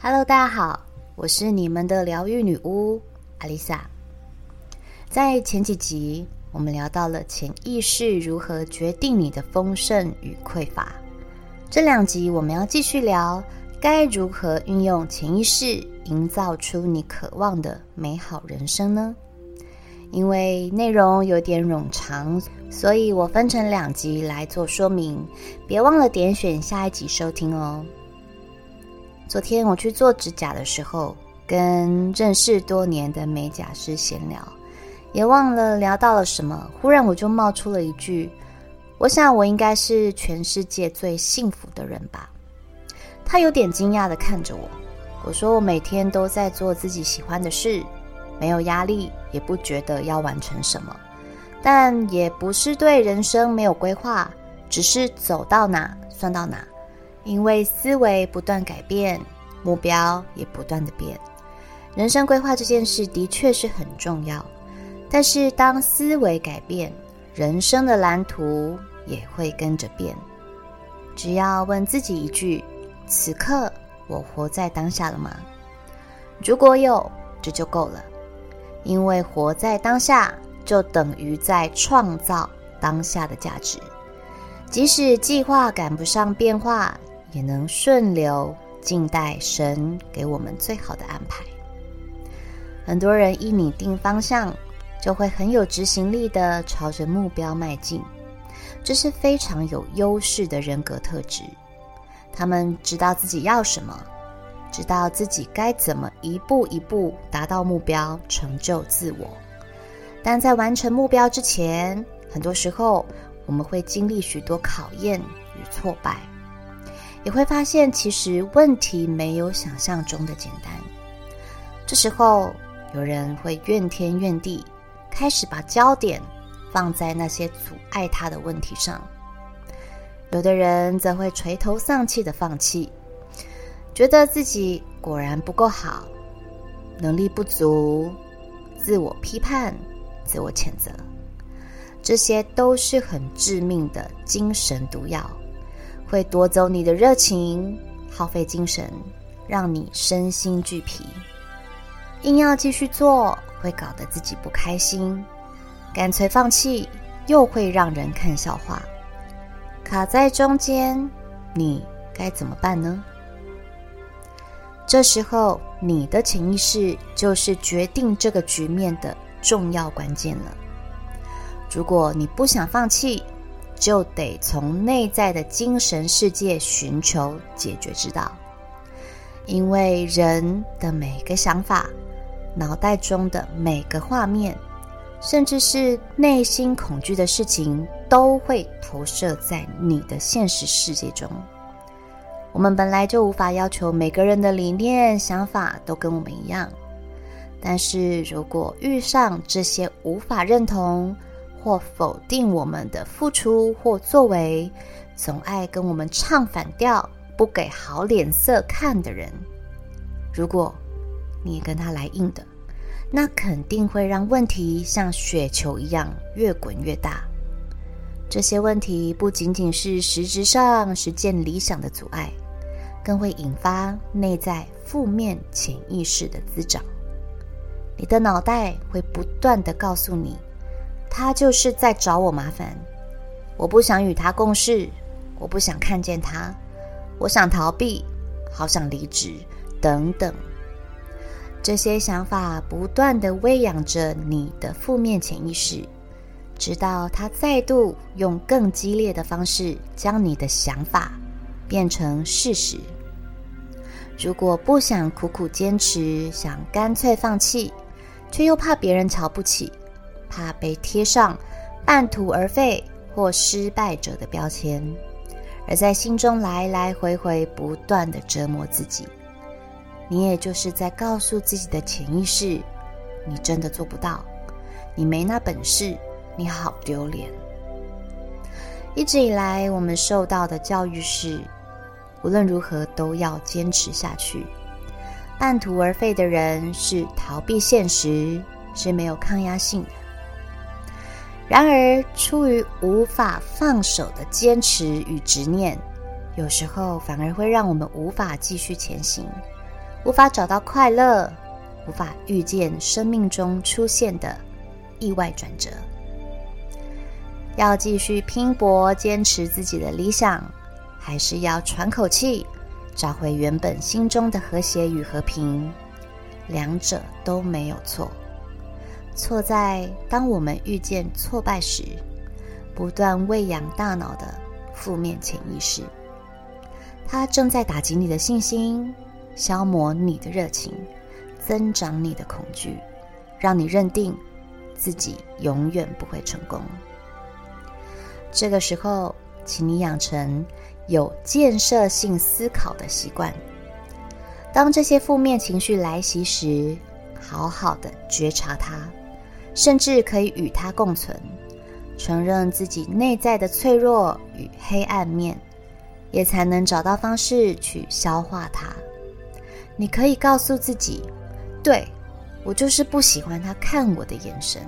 Hello，大家好，我是你们的疗愈女巫阿丽萨。在前几集，我们聊到了潜意识如何决定你的丰盛与匮乏。这两集我们要继续聊，该如何运用潜意识，营造出你渴望的美好人生呢？因为内容有点冗长，所以我分成两集来做说明。别忘了点选下一集收听哦。昨天我去做指甲的时候，跟认识多年的美甲师闲聊，也忘了聊到了什么。忽然我就冒出了一句：“我想我应该是全世界最幸福的人吧。”他有点惊讶的看着我。我说：“我每天都在做自己喜欢的事，没有压力，也不觉得要完成什么，但也不是对人生没有规划，只是走到哪算到哪。”因为思维不断改变，目标也不断的变。人生规划这件事的确是很重要，但是当思维改变，人生的蓝图也会跟着变。只要问自己一句：此刻我活在当下了吗？如果有，这就够了。因为活在当下，就等于在创造当下的价值。即使计划赶不上变化。也能顺流，静待神给我们最好的安排。很多人一拟定方向，就会很有执行力的朝着目标迈进，这是非常有优势的人格特质。他们知道自己要什么，知道自己该怎么一步一步达到目标，成就自我。但在完成目标之前，很多时候我们会经历许多考验与挫败。你会发现，其实问题没有想象中的简单。这时候，有人会怨天怨地，开始把焦点放在那些阻碍他的问题上；有的人则会垂头丧气的放弃，觉得自己果然不够好，能力不足，自我批判、自我谴责，这些都是很致命的精神毒药。会夺走你的热情，耗费精神，让你身心俱疲。硬要继续做，会搞得自己不开心；干脆放弃，又会让人看笑话。卡在中间，你该怎么办呢？这时候，你的潜意识就是决定这个局面的重要关键了。如果你不想放弃，就得从内在的精神世界寻求解决之道，因为人的每个想法、脑袋中的每个画面，甚至是内心恐惧的事情，都会投射在你的现实世界中。我们本来就无法要求每个人的理念、想法都跟我们一样，但是如果遇上这些无法认同，或否定我们的付出或作为，总爱跟我们唱反调、不给好脸色看的人，如果你跟他来硬的，那肯定会让问题像雪球一样越滚越大。这些问题不仅仅是实质上实现理想的阻碍，更会引发内在负面潜意识的滋长。你的脑袋会不断的告诉你。他就是在找我麻烦，我不想与他共事，我不想看见他，我想逃避，好想离职，等等。这些想法不断的喂养着你的负面潜意识，直到他再度用更激烈的方式将你的想法变成事实。如果不想苦苦坚持，想干脆放弃，却又怕别人瞧不起。怕被贴上半途而废或失败者的标签，而在心中来来回回不断的折磨自己。你也就是在告诉自己的潜意识：你真的做不到，你没那本事，你好丢脸。一直以来，我们受到的教育是：无论如何都要坚持下去。半途而废的人是逃避现实，是没有抗压性。然而，出于无法放手的坚持与执念，有时候反而会让我们无法继续前行，无法找到快乐，无法遇见生命中出现的意外转折。要继续拼搏，坚持自己的理想，还是要喘口气，找回原本心中的和谐与和平？两者都没有错，错在当我们遇见挫败时，不断喂养大脑的负面潜意识，它正在打击你的信心，消磨你的热情，增长你的恐惧，让你认定自己永远不会成功。这个时候，请你养成有建设性思考的习惯。当这些负面情绪来袭时，好好的觉察它，甚至可以与它共存，承认自己内在的脆弱与黑暗面，也才能找到方式去消化它。你可以告诉自己：“对我就是不喜欢他看我的眼神，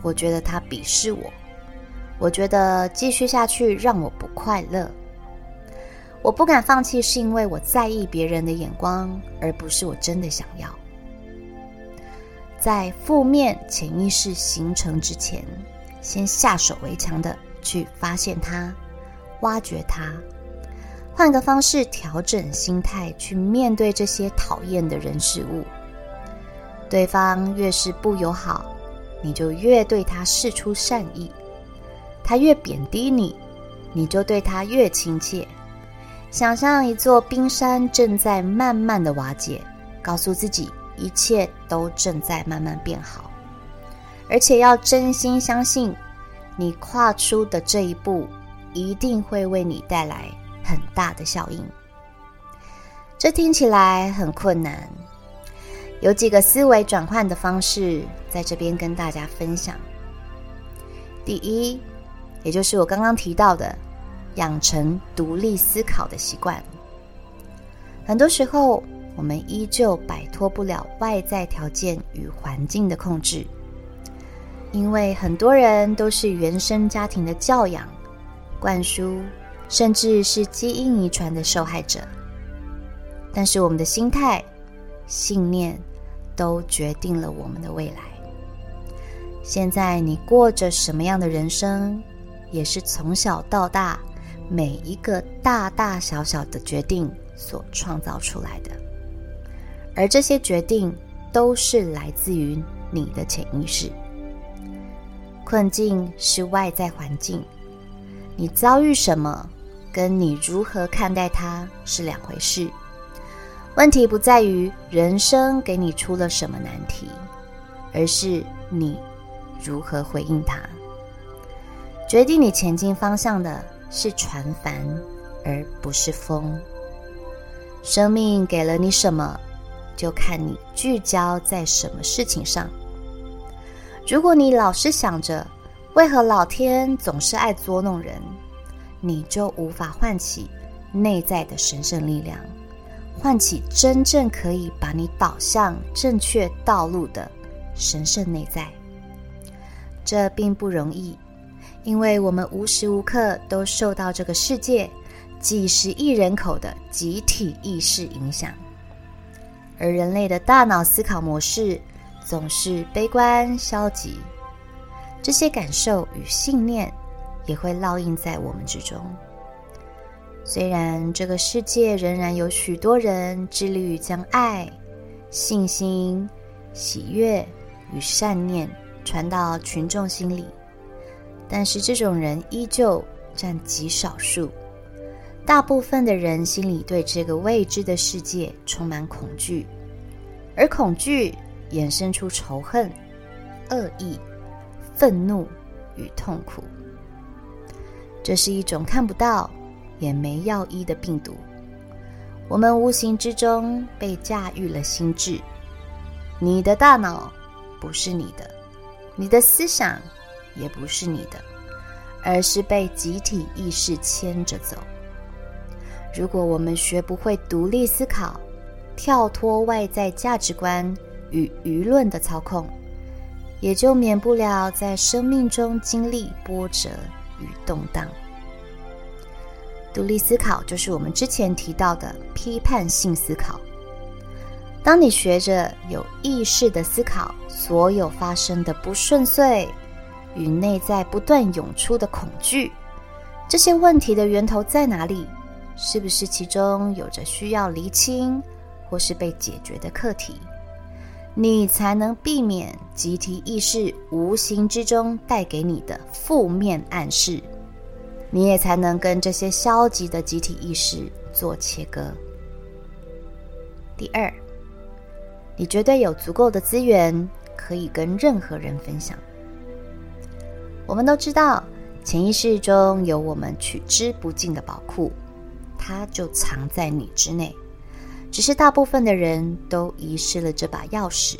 我觉得他鄙视我。”我觉得继续下去让我不快乐。我不敢放弃，是因为我在意别人的眼光，而不是我真的想要。在负面潜意识形成之前，先下手为强的去发现它、挖掘它，换个方式调整心态去面对这些讨厌的人事物。对方越是不友好，你就越对他示出善意。他越贬低你，你就对他越亲切。想象一座冰山正在慢慢的瓦解，告诉自己一切都正在慢慢变好，而且要真心相信，你跨出的这一步一定会为你带来很大的效应。这听起来很困难，有几个思维转换的方式，在这边跟大家分享。第一。也就是我刚刚提到的，养成独立思考的习惯。很多时候，我们依旧摆脱不了外在条件与环境的控制，因为很多人都是原生家庭的教养、灌输，甚至是基因遗传的受害者。但是，我们的心态、信念都决定了我们的未来。现在，你过着什么样的人生？也是从小到大每一个大大小小的决定所创造出来的，而这些决定都是来自于你的潜意识。困境是外在环境，你遭遇什么，跟你如何看待它是两回事。问题不在于人生给你出了什么难题，而是你如何回应它。决定你前进方向的是船帆，而不是风。生命给了你什么，就看你聚焦在什么事情上。如果你老是想着为何老天总是爱捉弄人，你就无法唤起内在的神圣力量，唤起真正可以把你导向正确道路的神圣内在。这并不容易。因为我们无时无刻都受到这个世界几十亿人口的集体意识影响，而人类的大脑思考模式总是悲观消极，这些感受与信念也会烙印在我们之中。虽然这个世界仍然有许多人致力于将爱、信心、喜悦与善念传到群众心里。但是这种人依旧占极少数，大部分的人心里对这个未知的世界充满恐惧，而恐惧衍生出仇恨、恶意、愤怒与痛苦。这是一种看不到也没药医的病毒，我们无形之中被驾驭了心智。你的大脑不是你的，你的思想。也不是你的，而是被集体意识牵着走。如果我们学不会独立思考，跳脱外在价值观与舆论的操控，也就免不了在生命中经历波折与动荡。独立思考就是我们之前提到的批判性思考。当你学着有意识的思考所有发生的不顺遂与内在不断涌出的恐惧，这些问题的源头在哪里？是不是其中有着需要厘清或是被解决的课题？你才能避免集体意识无形之中带给你的负面暗示，你也才能跟这些消极的集体意识做切割。第二，你绝对有足够的资源可以跟任何人分享。我们都知道，潜意识中有我们取之不尽的宝库，它就藏在你之内。只是大部分的人都遗失了这把钥匙，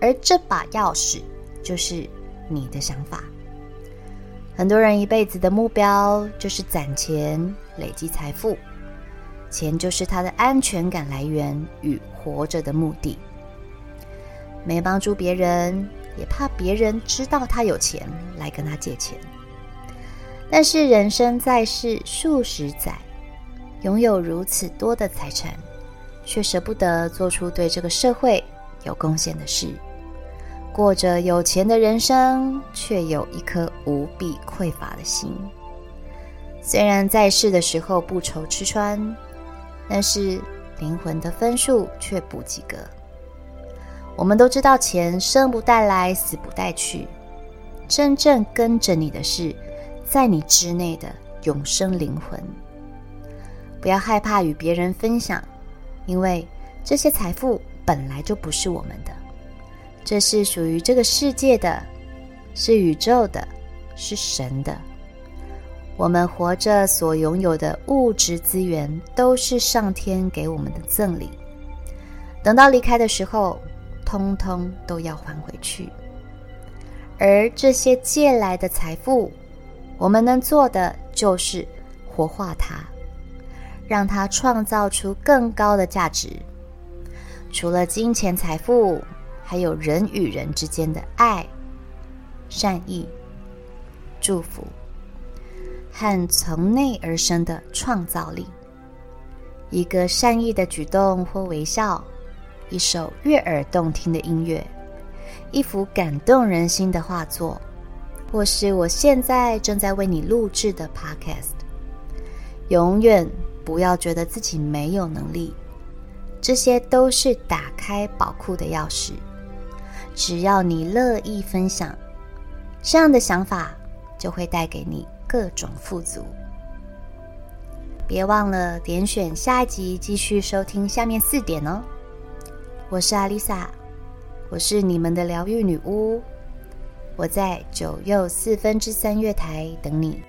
而这把钥匙就是你的想法。很多人一辈子的目标就是攒钱、累积财富，钱就是他的安全感来源与活着的目的。没帮助别人，也怕别人知道他有钱来跟他借钱。但是人生在世数十载，拥有如此多的财产。却舍不得做出对这个社会有贡献的事，过着有钱的人生，却有一颗无比匮乏的心。虽然在世的时候不愁吃穿，但是灵魂的分数却不及格。我们都知道，钱生不带来，死不带去，真正跟着你的是在你之内的永生灵魂。不要害怕与别人分享。因为这些财富本来就不是我们的，这是属于这个世界的，是宇宙的，是神的。我们活着所拥有的物质资源都是上天给我们的赠礼，等到离开的时候，通通都要还回去。而这些借来的财富，我们能做的就是活化它。让它创造出更高的价值。除了金钱财富，还有人与人之间的爱、善意、祝福和从内而生的创造力。一个善意的举动或微笑，一首悦耳动听的音乐，一幅感动人心的画作，或是我现在正在为你录制的 Podcast，永远。不要觉得自己没有能力，这些都是打开宝库的钥匙。只要你乐意分享，这样的想法就会带给你各种富足。别忘了点选下一集继续收听下面四点哦。我是阿丽萨，我是你们的疗愈女巫，我在九又四分之三月台等你。